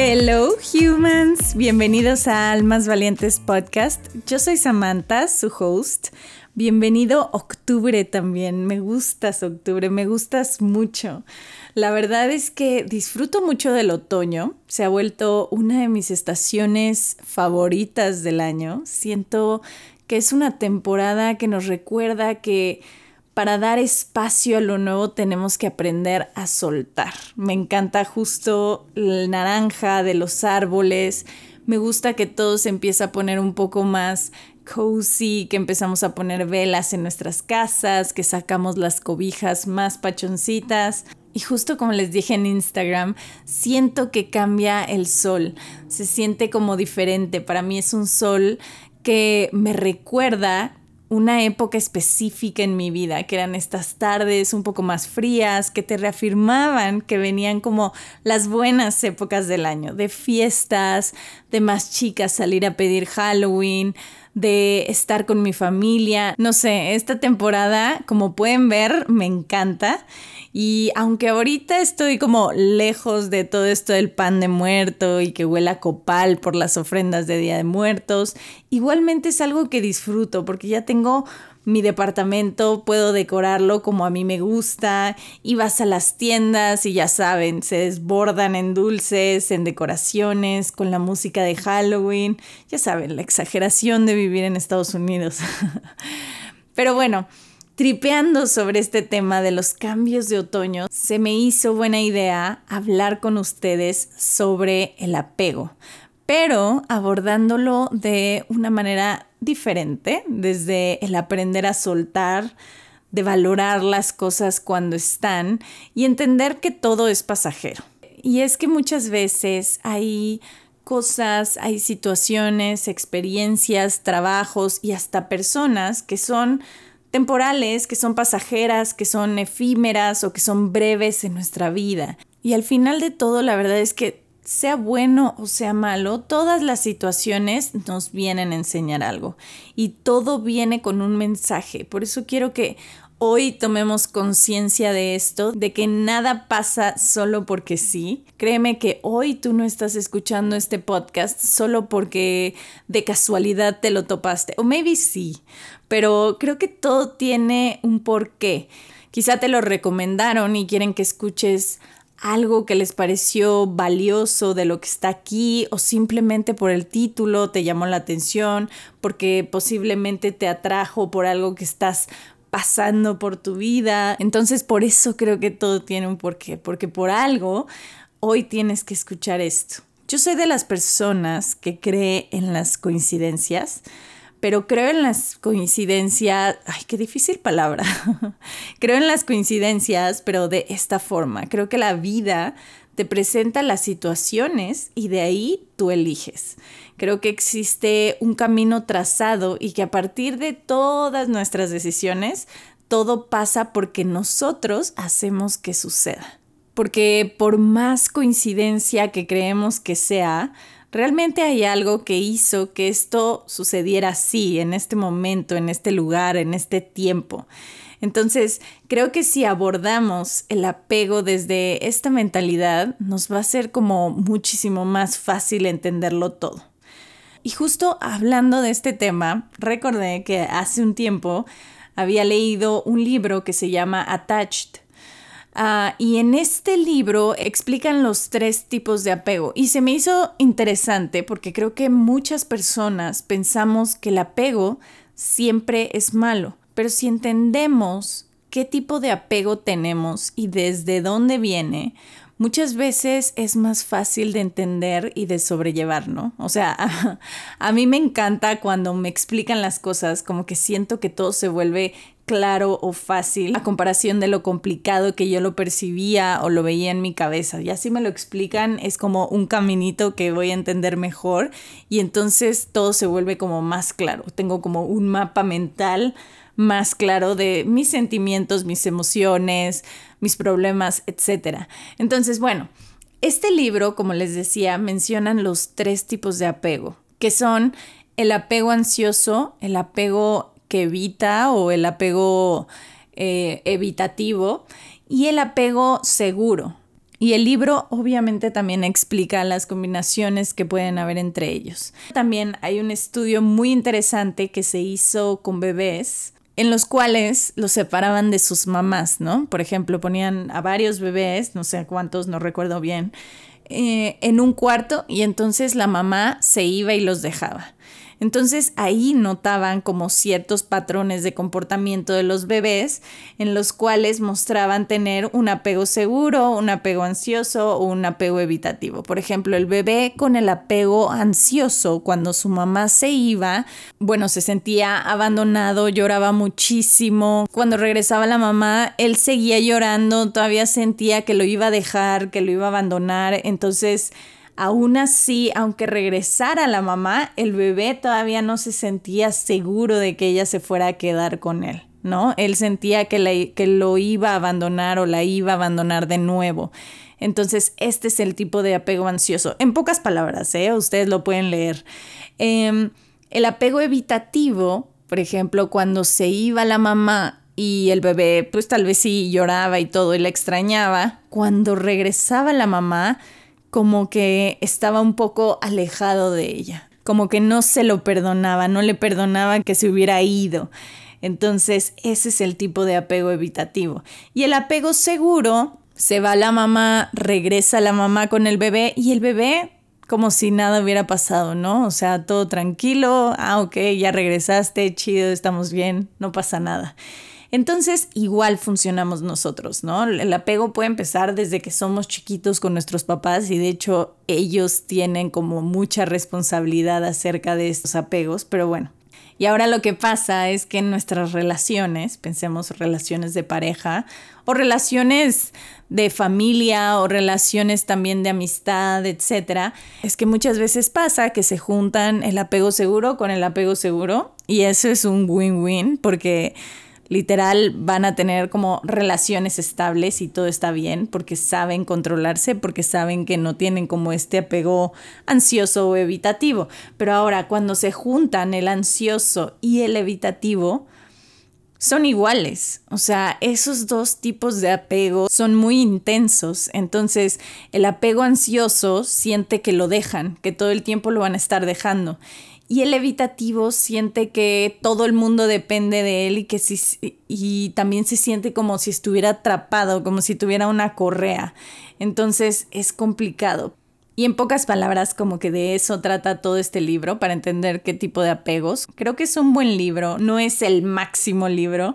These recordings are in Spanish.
Hello humans, bienvenidos a Almas Valientes Podcast. Yo soy Samantha, su host. Bienvenido octubre también. Me gustas octubre, me gustas mucho. La verdad es que disfruto mucho del otoño. Se ha vuelto una de mis estaciones favoritas del año. Siento que es una temporada que nos recuerda que para dar espacio a lo nuevo tenemos que aprender a soltar. Me encanta justo el naranja de los árboles. Me gusta que todo se empieza a poner un poco más cozy, que empezamos a poner velas en nuestras casas, que sacamos las cobijas más pachoncitas. Y justo como les dije en Instagram, siento que cambia el sol. Se siente como diferente. Para mí es un sol que me recuerda una época específica en mi vida, que eran estas tardes un poco más frías, que te reafirmaban que venían como las buenas épocas del año, de fiestas, de más chicas salir a pedir Halloween, de estar con mi familia. No sé, esta temporada, como pueden ver, me encanta. Y aunque ahorita estoy como lejos de todo esto del pan de muerto y que huela copal por las ofrendas de Día de Muertos, igualmente es algo que disfruto porque ya tengo mi departamento, puedo decorarlo como a mí me gusta y vas a las tiendas y ya saben, se desbordan en dulces, en decoraciones, con la música de Halloween, ya saben, la exageración de vivir en Estados Unidos. Pero bueno, tripeando sobre este tema de los cambios de otoño, se me hizo buena idea hablar con ustedes sobre el apego, pero abordándolo de una manera diferente, desde el aprender a soltar, de valorar las cosas cuando están y entender que todo es pasajero. Y es que muchas veces hay cosas, hay situaciones, experiencias, trabajos y hasta personas que son temporales, que son pasajeras, que son efímeras o que son breves en nuestra vida. Y al final de todo, la verdad es que sea bueno o sea malo, todas las situaciones nos vienen a enseñar algo y todo viene con un mensaje. Por eso quiero que hoy tomemos conciencia de esto, de que nada pasa solo porque sí. Créeme que hoy tú no estás escuchando este podcast solo porque de casualidad te lo topaste. O maybe sí, pero creo que todo tiene un porqué. Quizá te lo recomendaron y quieren que escuches algo que les pareció valioso de lo que está aquí o simplemente por el título te llamó la atención, porque posiblemente te atrajo por algo que estás pasando por tu vida. Entonces por eso creo que todo tiene un porqué, porque por algo hoy tienes que escuchar esto. Yo soy de las personas que cree en las coincidencias, pero creo en las coincidencias, ay, qué difícil palabra. creo en las coincidencias, pero de esta forma. Creo que la vida te presenta las situaciones y de ahí tú eliges. Creo que existe un camino trazado y que a partir de todas nuestras decisiones, todo pasa porque nosotros hacemos que suceda. Porque por más coincidencia que creemos que sea, realmente hay algo que hizo que esto sucediera así, en este momento, en este lugar, en este tiempo. Entonces, creo que si abordamos el apego desde esta mentalidad, nos va a ser como muchísimo más fácil entenderlo todo. Y justo hablando de este tema, recordé que hace un tiempo había leído un libro que se llama Attached. Ah, y en este libro explican los tres tipos de apego. Y se me hizo interesante porque creo que muchas personas pensamos que el apego siempre es malo. Pero si entendemos qué tipo de apego tenemos y desde dónde viene, muchas veces es más fácil de entender y de sobrellevar, ¿no? O sea, a, mí me encanta cuando me explican las cosas, como que siento que todo se vuelve claro o fácil a comparación de lo complicado que yo lo percibía o lo veía en mi cabeza. Y así me lo explican, es como un caminito que voy a entender mejor y entonces todo se vuelve como más claro. Tengo como un mapa mental más claro de mis sentimientos, mis emociones, mis problemas, etc. Entonces, bueno, este libro, como les decía, mencionan los tres tipos de apego, que son el apego ansioso, el apego que evita o el apego eh, evitativo y el apego seguro. Y el libro obviamente también explica las combinaciones que pueden haber entre ellos. También hay un estudio muy interesante que se hizo con bebés en los cuales los separaban de sus mamás, ¿no? Por ejemplo, ponían a varios bebés, no sé cuántos, no recuerdo bien, eh, en un cuarto y entonces la mamá se iba y los dejaba. Entonces ahí notaban como ciertos patrones de comportamiento de los bebés en los cuales mostraban tener un apego seguro, un apego ansioso o un apego evitativo. Por ejemplo, el bebé con el apego ansioso, cuando su mamá se iba, bueno, se sentía abandonado, lloraba muchísimo. Cuando regresaba la mamá, él seguía llorando, todavía sentía que lo iba a dejar, que lo iba a abandonar. Entonces, Aún así, aunque regresara la mamá, el bebé todavía no se sentía seguro de que ella se fuera a quedar con él, ¿no? Él sentía que, que lo iba a abandonar o la iba a abandonar de nuevo. Entonces, este es el tipo de apego ansioso. En pocas palabras, ¿eh? Ustedes lo pueden leer. Em, el apego evitativo, por ejemplo, cuando se iba la mamá y el bebé, pues tal vez sí lloraba y todo y la extrañaba, cuando regresaba la mamá, como que estaba un poco alejado de ella, como que no se lo perdonaba, no le perdonaba que se hubiera ido. Entonces, ese es el tipo de apego evitativo. Y el apego seguro, se va la mamá, regresa la mamá con el bebé y el bebé como si nada hubiera pasado, ¿no? O sea, todo tranquilo, ah, ok, ya regresaste, chido, estamos bien, no pasa nada. Entonces, igual funcionamos nosotros, ¿no? El apego puede empezar desde que somos chiquitos con nuestros papás y de hecho ellos tienen como mucha responsabilidad acerca de estos apegos, pero bueno. Y ahora lo que pasa es que en nuestras relaciones, pensemos relaciones de pareja o relaciones de familia o relaciones también de amistad, etcétera, es que muchas veces pasa que se juntan el apego seguro con el apego seguro y eso es un win-win porque literal van a tener como relaciones estables y todo está bien porque saben controlarse, porque saben que no tienen como este apego ansioso o evitativo. Pero ahora cuando se juntan el ansioso y el evitativo, son iguales. O sea, esos dos tipos de apego son muy intensos. Entonces, el apego ansioso siente que lo dejan, que todo el tiempo lo van a estar dejando. Y el evitativo siente que todo el mundo depende de él y que si, y también se siente como si estuviera atrapado, como si tuviera una correa. Entonces es complicado. Y en pocas palabras, como que de eso trata todo este libro para entender qué tipo de apegos. Creo que es un buen libro, no es el máximo libro,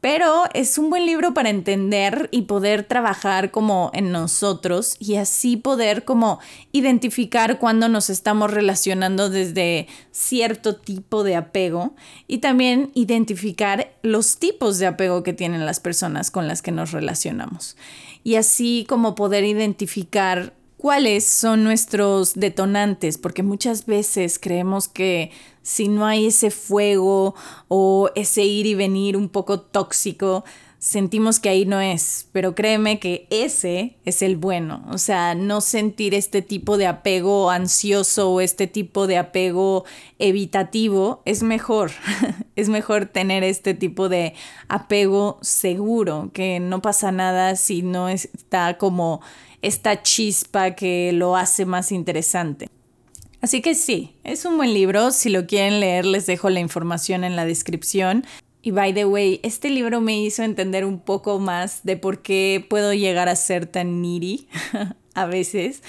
pero es un buen libro para entender y poder trabajar como en nosotros y así poder como identificar cuando nos estamos relacionando desde cierto tipo de apego y también identificar los tipos de apego que tienen las personas con las que nos relacionamos. Y así como poder identificar cuáles son nuestros detonantes, porque muchas veces creemos que si no hay ese fuego o ese ir y venir un poco tóxico, sentimos que ahí no es, pero créeme que ese es el bueno, o sea, no sentir este tipo de apego ansioso o este tipo de apego evitativo es mejor, es mejor tener este tipo de apego seguro, que no pasa nada si no está como esta chispa que lo hace más interesante. Así que sí, es un buen libro. Si lo quieren leer, les dejo la información en la descripción. Y by the way, este libro me hizo entender un poco más de por qué puedo llegar a ser tan needy a veces.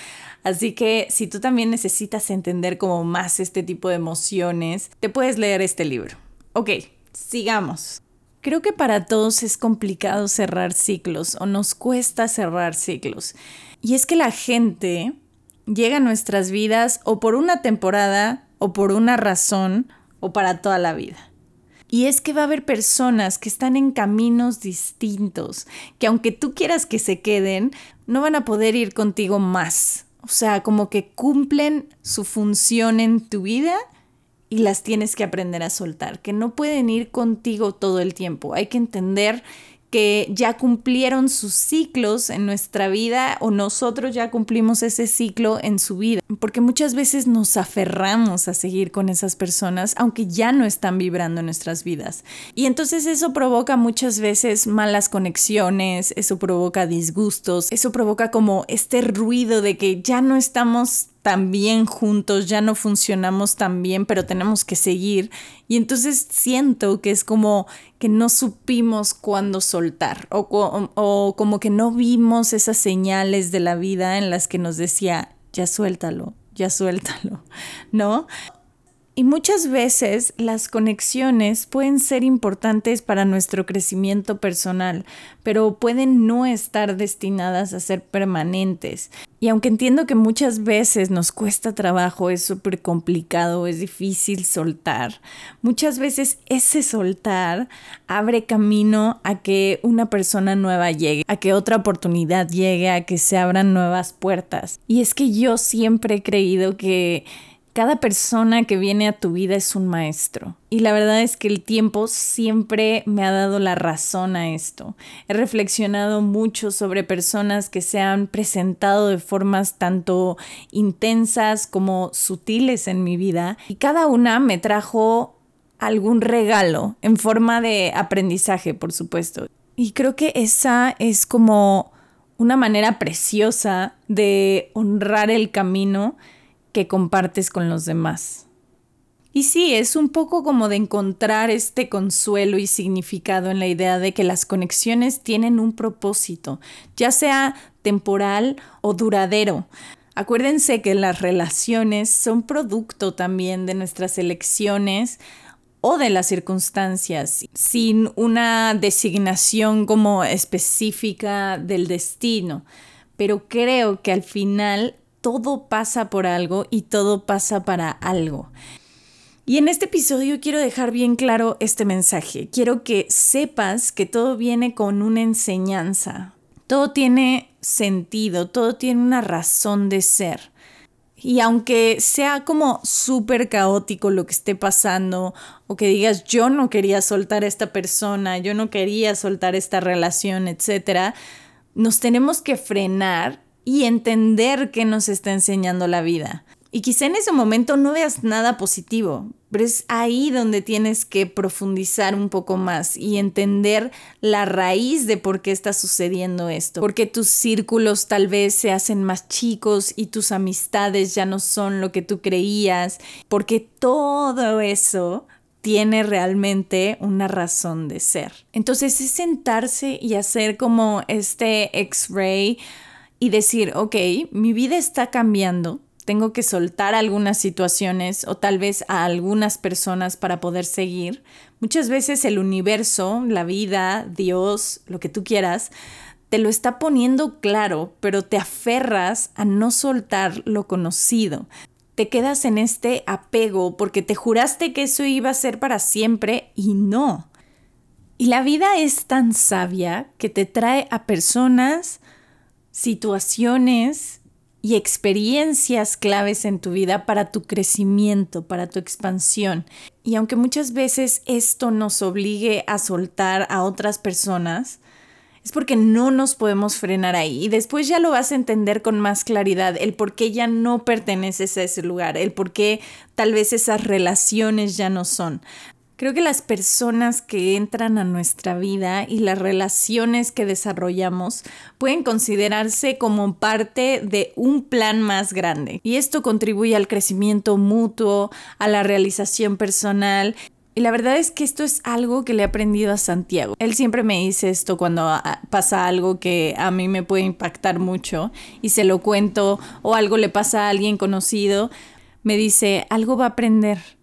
Así que si tú también necesitas entender como más este tipo de emociones, te puedes leer este libro. Ok, sigamos. Creo que para todos es complicado cerrar ciclos o nos cuesta cerrar ciclos. Y es que la gente llega a nuestras vidas o por una temporada o por una razón o para toda la vida. Y es que va a haber personas que están en caminos distintos, que aunque tú quieras que se queden, no van a poder ir contigo más. O sea, como que cumplen su función en tu vida y las tienes que aprender a soltar, que no pueden ir contigo todo el tiempo. Hay que entender que ya cumplieron sus ciclos en nuestra vida o nosotros ya cumplimos ese ciclo en su vida. Porque muchas veces nos aferramos a seguir con esas personas aunque ya no están vibrando nuestras vidas. Y entonces eso provoca muchas veces malas conexiones, eso provoca disgustos, eso provoca como este ruido de que ya no estamos tan bien juntos, ya no funcionamos tan bien, pero tenemos que seguir. Y entonces siento que es como que no supimos cuándo soltar o, o, como que no vimos esas señales de la vida en las que nos decía, ya suéltalo, ya suéltalo, ¿no? Y muchas veces las conexiones pueden ser importantes para nuestro crecimiento personal, pero pueden no estar destinadas a ser permanentes. Y aunque entiendo que muchas veces nos cuesta trabajo, es súper complicado, es difícil soltar, muchas veces ese soltar abre camino a que una persona nueva llegue, a que otra oportunidad llegue, a que se abran nuevas puertas. Y es que yo siempre he creído que cada persona que viene a tu vida es un maestro. Y la verdad es que el tiempo siempre me ha dado la razón a esto. He reflexionado mucho sobre personas que se han presentado de formas tanto intensas como sutiles en mi vida. Y cada una me trajo algún regalo en forma de aprendizaje, por supuesto. Y creo que esa es como una manera preciosa de honrar el camino que compartes con los demás. Y sí, es un poco como de encontrar este consuelo y significado en la idea de que las conexiones tienen un propósito, ya sea temporal o duradero. Acuérdense que las relaciones son producto también de nuestras elecciones o de las circunstancias, sin una designación como específica del destino. Pero creo que al final todo pasa por algo y todo pasa para algo. Y en este episodio quiero dejar bien claro este mensaje. Quiero que sepas que todo viene con una enseñanza. Todo tiene sentido, todo tiene una razón de ser. Y aunque sea como súper caótico lo que esté pasando, o que digas yo no quería soltar a esta persona, yo no quería soltar esta relación, etc., nos tenemos que frenar y entender qué nos está enseñando la vida. Y quizá en ese momento no veas nada positivo, pero es ahí donde tienes que profundizar un poco más y entender la raíz de por qué está sucediendo esto. Porque tus círculos tal vez se hacen más chicos y tus amistades ya no son lo que tú creías. Porque todo eso tiene realmente una razón de ser. Entonces es sentarse y hacer como este X-ray y decir, ok, mi vida está cambiando, tengo que soltar algunas situaciones o tal vez a algunas personas para poder seguir. Muchas veces el universo, la vida, Dios, lo que tú quieras, te lo está poniendo claro, pero te aferras a no soltar lo conocido. Te quedas en este apego porque te juraste que eso iba a ser para siempre y no. Y la vida es tan sabia que te trae a personas situaciones y experiencias claves en tu vida para tu crecimiento, para tu expansión. Y aunque muchas veces esto nos obligue a soltar a otras personas, es porque no nos podemos frenar ahí. Y después ya lo vas a entender con más claridad, el por qué ya no perteneces a ese lugar, el por qué tal vez esas relaciones ya no son. Creo que las personas que entran a nuestra vida y las relaciones que desarrollamos pueden considerarse como parte de un plan más grande. Y esto contribuye al crecimiento mutuo, a la realización personal y la verdad es que esto es algo que le he aprendido a Santiago. Él siempre me dice esto cuando ah, pasa algo que a mí me puede impactar mucho y se lo cuento o algo le pasa a alguien conocido. Me dice, algo va a aprender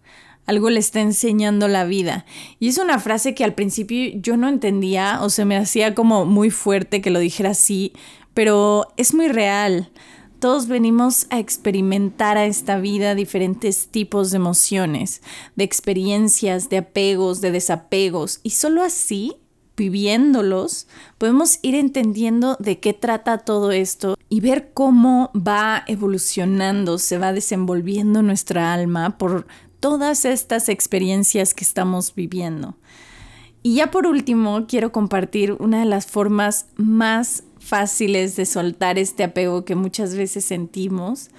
algo le está enseñando la vida. Y es una frase que al principio yo no entendía o se me hacía como muy fuerte que lo dijera así, pero es muy real. Todos venimos a experimentar a esta vida diferentes tipos de emociones, de experiencias, de apegos, de desapegos, y solo así, viviéndolos, podemos ir entendiendo de qué trata todo esto y ver cómo va evolucionando, se va desenvolviendo nuestra alma por todas estas experiencias que estamos viviendo. Y ya por último, quiero compartir una de las formas más fáciles de soltar este apego que muchas veces sentimos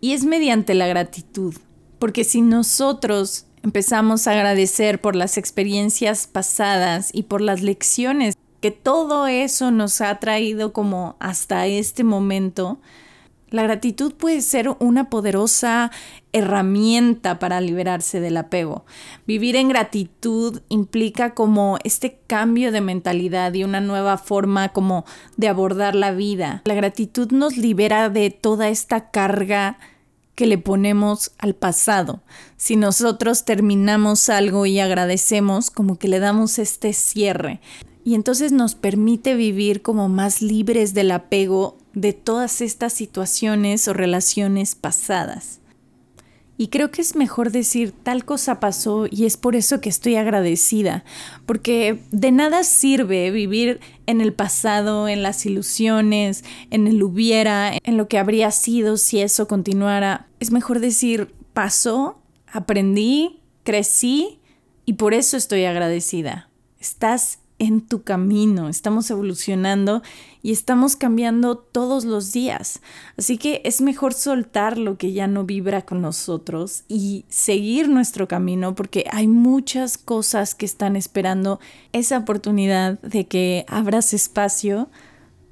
y es mediante la gratitud. Porque si nosotros empezamos a agradecer por las experiencias pasadas y por las lecciones que todo eso nos ha traído como hasta este momento, la gratitud puede ser una poderosa herramienta para liberarse del apego. Vivir en gratitud implica como este cambio de mentalidad y una nueva forma como de abordar la vida. La gratitud nos libera de toda esta carga que le ponemos al pasado. Si nosotros terminamos algo y agradecemos, como que le damos este cierre. Y entonces nos permite vivir como más libres del apego de todas estas situaciones o relaciones pasadas. Y creo que es mejor decir tal cosa pasó y es por eso que estoy agradecida, porque de nada sirve vivir en el pasado, en las ilusiones, en el hubiera, en lo que habría sido si eso continuara. Es mejor decir pasó, aprendí, crecí y por eso estoy agradecida. Estás en tu camino, estamos evolucionando y estamos cambiando todos los días. Así que es mejor soltar lo que ya no vibra con nosotros y seguir nuestro camino porque hay muchas cosas que están esperando esa oportunidad de que abras espacio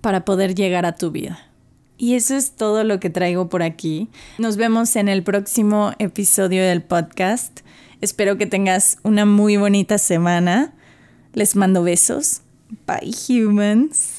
para poder llegar a tu vida. Y eso es todo lo que traigo por aquí. Nos vemos en el próximo episodio del podcast. Espero que tengas una muy bonita semana. Les mando besos. Bye humans.